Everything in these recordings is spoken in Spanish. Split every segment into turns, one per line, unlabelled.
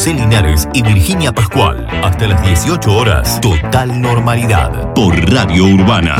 José Linares y Virginia Pascual. Hasta las 18 horas, total normalidad. Por Radio Urbana.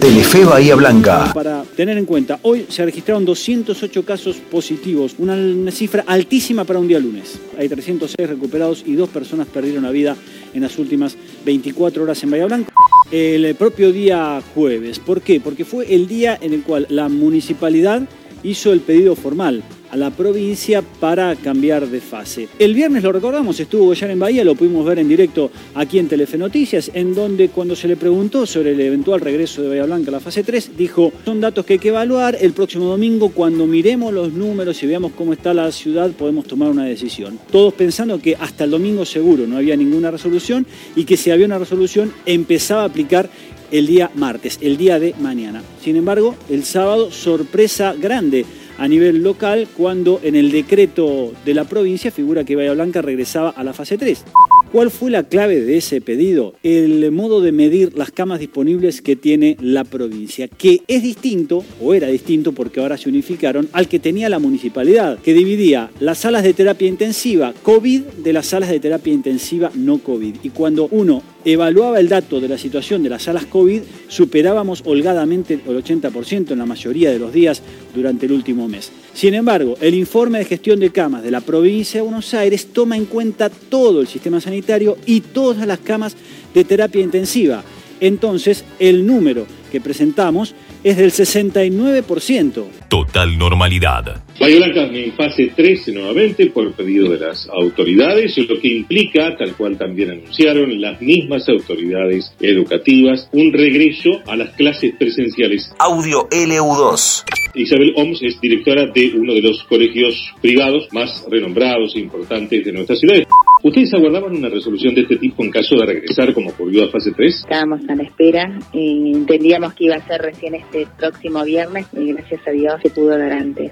Telefe Bahía Blanca.
Para tener en cuenta, hoy se registraron 208 casos positivos, una, una cifra altísima para un día lunes. Hay 306 recuperados y dos personas perdieron la vida en las últimas 24 horas en Bahía Blanca. El propio día jueves. ¿Por qué? Porque fue el día en el cual la municipalidad hizo el pedido formal a la provincia para cambiar de fase. El viernes lo recordamos, estuvo ya en Bahía, lo pudimos ver en directo aquí en Telefe Noticias, en donde cuando se le preguntó sobre el eventual regreso de Bahía Blanca a la fase 3, dijo, son datos que hay que evaluar, el próximo domingo cuando miremos los números y veamos cómo está la ciudad podemos tomar una decisión. Todos pensando que hasta el domingo seguro no había ninguna resolución y que si había una resolución empezaba a aplicar el día martes, el día de mañana. Sin embargo, el sábado, sorpresa grande a nivel local cuando en el decreto de la provincia figura que Bahía Blanca regresaba a la fase 3. ¿Cuál fue la clave de ese pedido? El modo de medir las camas disponibles que tiene la provincia, que es distinto, o era distinto porque ahora se unificaron, al que tenía la municipalidad, que dividía las salas de terapia intensiva COVID de las salas de terapia intensiva no COVID. Y cuando uno evaluaba el dato de la situación de las salas COVID, superábamos holgadamente el 80% en la mayoría de los días durante el último mes. Sin embargo, el informe de gestión de camas de la provincia de Buenos Aires toma en cuenta todo el sistema sanitario y todas las camas de terapia intensiva. Entonces, el número que presentamos es del 69%.
Total normalidad.
Bahía Blanca en fase 13 nuevamente por pedido de las autoridades, lo que implica, tal cual también anunciaron las mismas autoridades educativas, un regreso a las clases presenciales.
Audio LU2.
Isabel Oms es directora de uno de los colegios privados más renombrados e importantes de nuestra ciudad. ¿Ustedes aguardaban una resolución de este tipo en caso de regresar como ocurrió a fase 3?
Estábamos a la espera, eh, entendíamos que iba a ser recién este próximo viernes y gracias a Dios se pudo dar antes.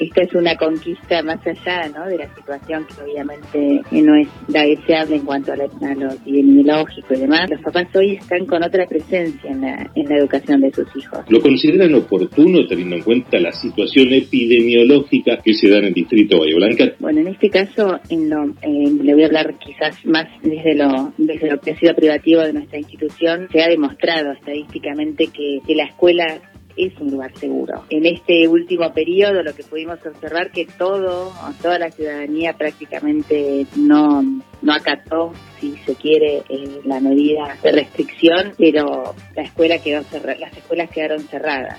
Esta es una conquista más allá ¿no? de la situación que obviamente no es la deseable en cuanto a, la, a lo epidemiológico y demás. Los papás hoy están con otra presencia en la, en la educación de sus hijos.
¿Lo consideran oportuno teniendo en cuenta la situación epidemiológica que se da en el distrito de Bahía Blanca?
Bueno, en este caso en lo, eh, le voy a hablar quizás más desde lo, desde lo que ha sido privativo de nuestra institución. Se ha demostrado estadísticamente que, que la escuela es un lugar seguro. En este último periodo lo que pudimos observar que todo, toda la ciudadanía prácticamente no, no acató, si se quiere, eh, la medida de restricción, pero la escuela quedó cerrada, las escuelas quedaron cerradas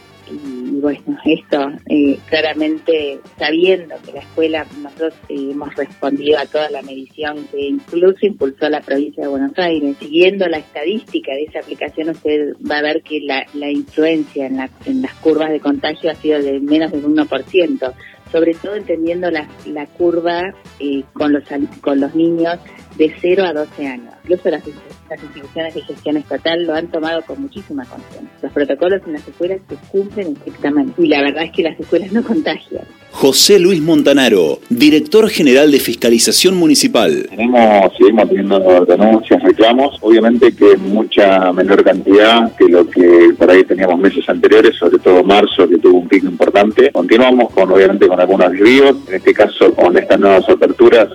bueno, esto eh, claramente sabiendo que la escuela, nosotros eh, hemos respondido a toda la medición que incluso impulsó la provincia de Buenos Aires. Siguiendo la estadística de esa aplicación, usted va a ver que la, la influencia en, la, en las curvas de contagio ha sido de menos del 1%, sobre todo entendiendo la, la curva eh, con, los, con los niños de 0 a 12 años. Incluso las, las instituciones de gestión estatal lo han tomado con muchísima conciencia. Los protocolos en las escuelas se cumplen estrictamente y la verdad es que las escuelas no contagian.
José Luis Montanaro, director general de Fiscalización Municipal.
Tenemos, seguimos teniendo denuncias, reclamos, obviamente que mucha menor cantidad que lo que por ahí teníamos meses anteriores, sobre todo marzo, que tuvo un pico importante. Continuamos con, obviamente, con algunos desvíos, en este caso con estas nuevas aperturas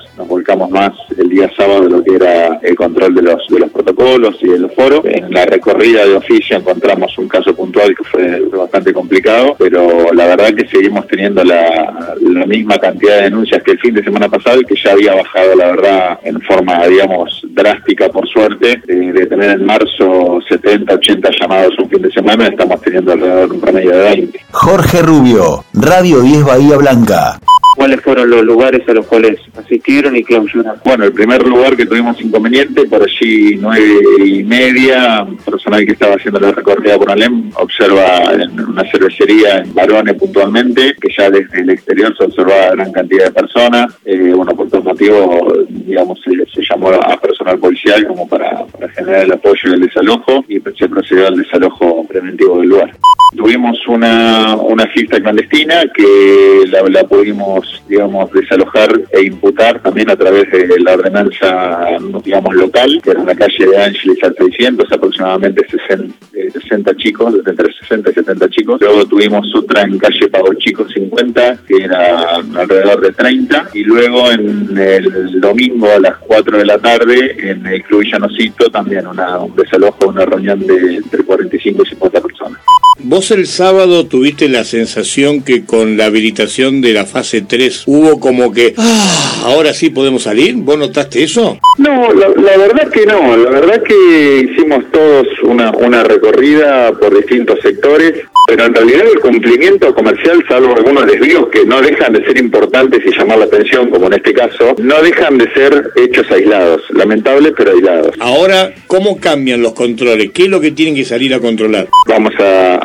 más el día sábado lo que era el control de los, de los protocolos y de los foros. En la recorrida de oficio encontramos un caso puntual que fue bastante complicado, pero la verdad que seguimos teniendo la, la misma cantidad de denuncias que el fin de semana pasado y que ya había bajado, la verdad, en forma, digamos, drástica, por suerte, de, de tener en marzo 70, 80 llamados un fin de semana, estamos teniendo alrededor de un promedio de 20.
Jorge Rubio, Radio 10 Bahía Blanca.
¿Cuáles fueron los lugares a los cuales asistieron y clausuraron? Bueno, el primer lugar que tuvimos inconveniente, por allí nueve y media, personal que estaba haciendo la recorrida por Alem observa en una cervecería en Barone puntualmente, que ya desde el exterior se observaba gran cantidad de personas. Eh, bueno, por dos motivos, digamos, se, llamó a personal policial como para, generar el apoyo y el desalojo y se procedió al desalojo preventivo del lugar. Tuvimos una, una fiesta clandestina que la, pudimos, digamos, desalojar e imputar también a través de la ordenanza, digamos, local, que era en la calle de Ángeles al 600, aproximadamente 60, 60 eh, chicos, entre 60 y 70 chicos. Luego tuvimos otra en calle Pago Chico 50, que era alrededor de 30. Y luego en el domingo a las 4 de la tarde, en el Club Villanocito, también una, un desalojo, una reunión de entre 45 y 50 personas.
Vos el sábado tuviste la sensación que con la habilitación de la fase 3 hubo como que, ah, ahora sí podemos salir. ¿Vos notaste eso?
No, la, verdad que no. La verdad que hicimos todos una, una recorrida por distintos sectores pero en realidad el cumplimiento comercial, salvo algunos desvíos que no dejan de ser importantes y llamar la atención, como en este caso, no dejan de ser hechos aislados, lamentables pero aislados.
Ahora, ¿cómo cambian los controles? ¿Qué es lo que tienen que salir a controlar?
Vamos a,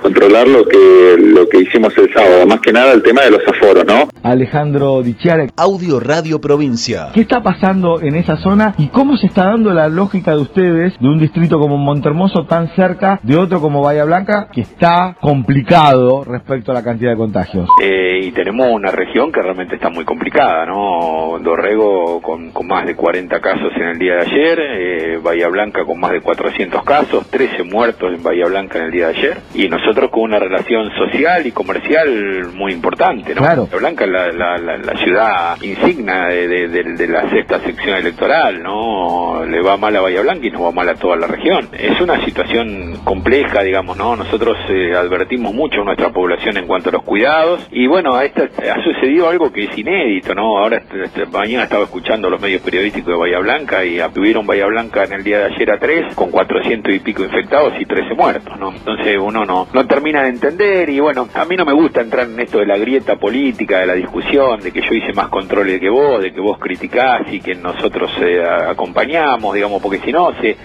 controlar lo que, lo que hicimos el sábado, más que nada el tema de los aforos, ¿no?
Alejandro Dichiare.
Audio Radio Provincia.
¿Qué está pasando en esa zona y cómo se está dando la lógica de ustedes de un distrito como Montermoso tan cerca de otro como Bahía Blanca que está complicado respecto a la cantidad de contagios.
Eh, y tenemos una región que realmente está muy complicada, ¿no? Dorrego con, más de 40 casos en el día de ayer, eh, Bahía Blanca con más de 400 casos, 13 muertos en Bahía Blanca en el día de ayer, y nosotros con una relación social y comercial muy importante, ¿no?
Claro.
Blanca es la, ciudad insignia de, de, la sexta sección electoral, ¿no? Le va mal a Bahía Blanca y nos va mal a toda la región. Es una situación compleja, digamos, ¿no? Nosotros eh, advertimos mucho a nuestra población en cuanto a los cuidados y bueno, ha sucedido algo que es inédito, ¿no? Ahora este, este, mañana estaba escuchando los medios periodísticos de Bahía Blanca y tuvieron Bahía Blanca en el día de ayer a tres con 400 y pico infectados y 13 muertos, ¿no? Entonces uno no, no termina de entender y bueno, a mí no me gusta entrar en esto de la grieta política, de la discusión, de que yo hice más controles que vos, de que vos criticás y que nosotros eh, acompañamos, digamos, porque si no se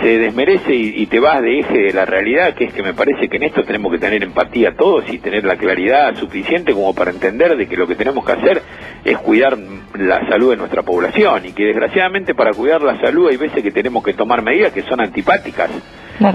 se desmerece y, te vas de eje de la realidad, que es que me parece que en esto tenemos que tener empatía todos y tener la claridad suficiente como para entender de que lo que tenemos que hacer es cuidar la salud de nuestra población y que desgraciadamente para cuidar la salud hay veces que tenemos que tomar medidas que son antipáticas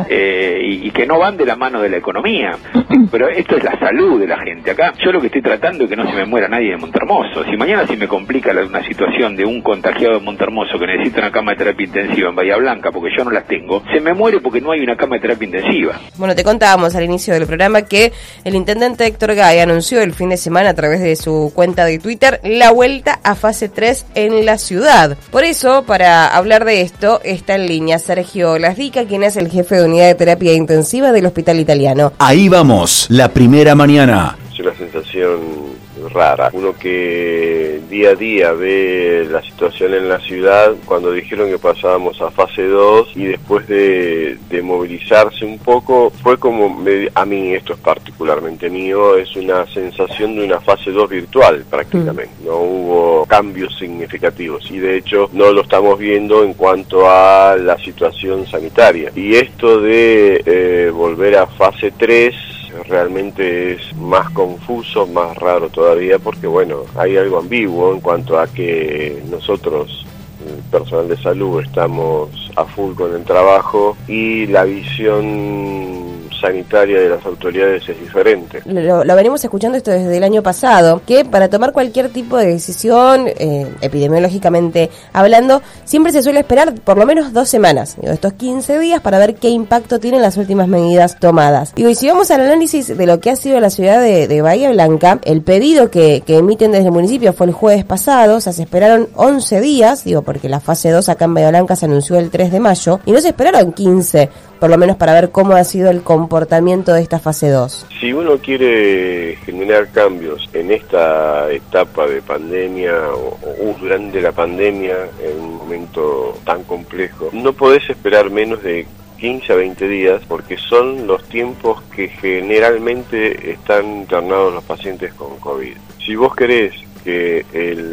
eh, y, que no van de la mano de la economía. Pero esto es la salud de la gente. Acá yo lo que estoy tratando es que no se me muera nadie de Montermoso. Si mañana se me complica una situación de un contagiado de Montermoso que necesita una cama de terapia intensiva en Bahía Blanca porque yo no las tengo, se me muere porque no hay una cama de terapia intensiva.
Bueno, te contábamos al inicio del programa que el intendente Héctor Gay anunció el fin de semana a través de su cuenta de Twitter la vuelta a fase 3 en la ciudad. Por eso, para hablar de esto, está en línea Sergio Lasdica, quien es el jefe de unidad de terapia intensiva del Hospital Italiano.
Ahí vamos, la primera mañana.
Es una sensación rara. Uno que día a día ve la situación en la ciudad, cuando dijeron que pasábamos a fase 2 y después de, movilizarse un poco, fue como, a mí esto es particularmente mío, es una sensación de una fase 2 virtual prácticamente. Mm. No hubo cambios significativos y de hecho no lo estamos viendo en cuanto a la situación sanitaria. Y esto de eh, volver a fase 3 realmente es más confuso, más raro todavía, porque bueno, hay algo ambiguo en cuanto a que nosotros, el personal de salud, estamos a full con el trabajo y la visión sanitaria de las autoridades es diferente.
Lo, venimos escuchando esto desde el año pasado, que para tomar cualquier tipo de decisión, eh, epidemiológicamente hablando, siempre se suele esperar por lo menos dos semanas, digo, estos 15 días, para ver qué impacto tienen las últimas medidas tomadas. y si vamos al análisis de lo que ha sido la ciudad de, Bahía Blanca, el pedido que, que, emiten desde el municipio fue el jueves pasado, o sea, se esperaron 11 días, digo, porque la fase 2 acá en Bahía Blanca se anunció el 3 de mayo, y no se esperaron 15 por lo menos para ver cómo ha sido el comportamiento de esta fase 2.
Si uno quiere generar cambios en esta etapa de pandemia o, durante la pandemia, en un momento tan complejo, no podés esperar menos de 15 a 20 días porque son los tiempos que generalmente están internados los pacientes con COVID. Si vos querés que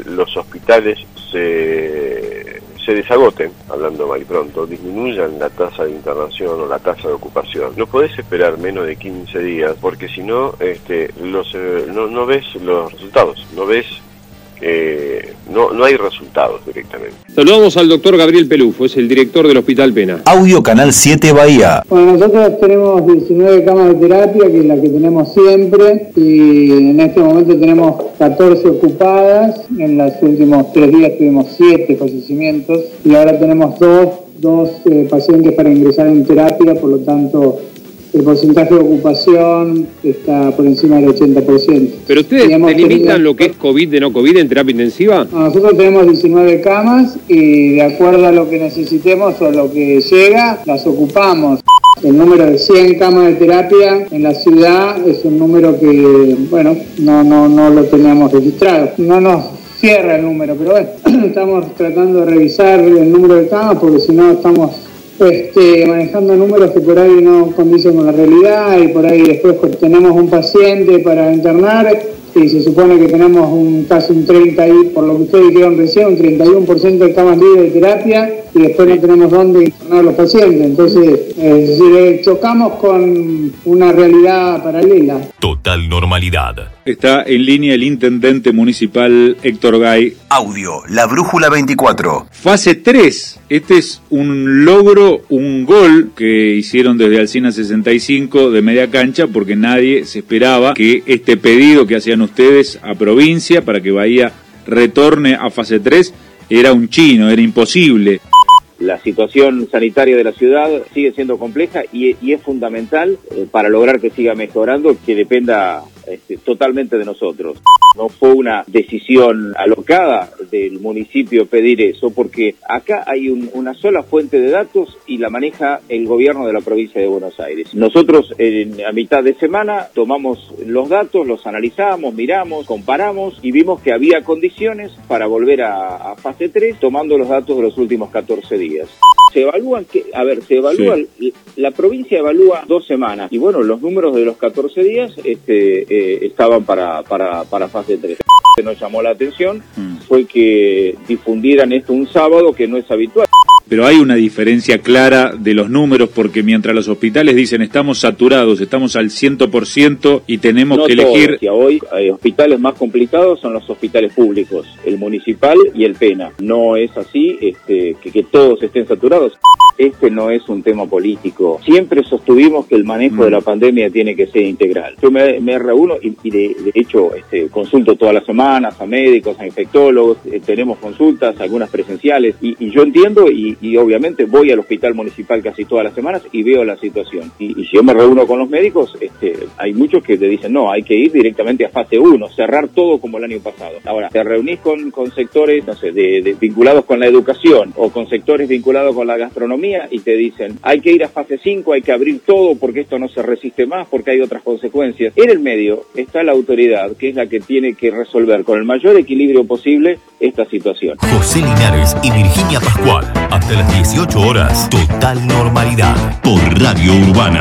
los hospitales se se desagoten, hablando mal y pronto, disminuyan la tasa de internación o la tasa de ocupación. No podés esperar menos de 15 días porque si no, este, los, eh, no, no ves los resultados, no ves eh, no, no hay resultados directamente.
Saludamos al doctor Gabriel Pelufo, es el director del Hospital Pena.
Audio Canal 7 Bahía.
Bueno, nosotros tenemos 19 camas de terapia, que es la que tenemos siempre, y en este momento tenemos 14 ocupadas, en los últimos tres días tuvimos 7 fallecimientos y ahora tenemos dos, dos eh, pacientes para ingresar en terapia, por lo tanto el porcentaje de ocupación está por encima del 80%.
¿Pero ustedes delimitan lo que es COVID de no COVID en terapia intensiva?
Nosotros tenemos 19 camas y de acuerdo a lo que necesitemos o a lo que llega, las ocupamos. El número de 100 camas de terapia en la ciudad es un número que, bueno, no, no, no lo teníamos registrado. No nos cierra el número, pero bueno, estamos tratando de revisar el número de camas porque si no estamos este, manejando números que por ahí no condicen con la realidad y por ahí después tenemos un paciente para internar y se supone que tenemos un casi un 30 ahí, por lo que ustedes dijeron recién, un 31% de camas libres de terapia y después no tenemos dónde internar a los pacientes. Entonces, eh, chocamos con una realidad paralela.
Total normalidad.
Está en línea el intendente municipal Héctor Gay.
Audio, la brújula 24.
Fase 3. Este es un logro, un gol que hicieron desde Alcina 65 de media cancha porque nadie se esperaba que este pedido que hacían ustedes a provincia para que Bahía retorne a fase 3 era un chino, era imposible.
La situación sanitaria de la ciudad sigue siendo compleja y, es fundamental eh, para lograr que siga mejorando que dependa este, totalmente de nosotros. No fue una decisión alocada del municipio pedir eso, porque acá hay una sola fuente de datos y la maneja el gobierno de la provincia de Buenos Aires. Nosotros en, a mitad de semana tomamos los datos, los analizamos, miramos, comparamos y vimos que había condiciones para volver a, fase 3 tomando los datos de los últimos 14 días se evalúan que, a ver, se evalúa, la provincia evalúa dos semanas y bueno, los números de los 14 días este, eh, estaban para, para, para fase 3. que nos llamó la atención mm. fue que difundieran esto un sábado que no es habitual
pero hay una diferencia clara de los números porque mientras los hospitales dicen estamos saturados, estamos al 100% y tenemos que elegir...
Hoy hay hospitales más complicados son los hospitales públicos, el municipal y el PENA. No es así este, que, que todos estén saturados este no es un tema político. Siempre sostuvimos que el manejo de la mm. pandemia tiene que ser integral. Yo me, reúno y, de, hecho este, consulto todas las semanas a médicos, a infectólogos, eh, tenemos consultas, algunas presenciales, y, yo entiendo y, obviamente voy al hospital municipal casi todas las semanas y veo la situación. Y, si yo me reúno con los médicos, este, hay muchos que te dicen, no, hay que ir directamente a fase 1, cerrar todo como el año pasado. Ahora, te reunís con, con sectores, no sé, de, vinculados con la educación o con sectores vinculados con la gastronomía, y te dicen hay que ir a fase 5, hay que abrir todo porque esto no se resiste más, porque hay otras consecuencias. En el medio está la autoridad, que es la que tiene que resolver con el mayor equilibrio posible esta situación.
José Linares y Virginia Pascual, hasta las 18 horas, total normalidad por Radio Urbana.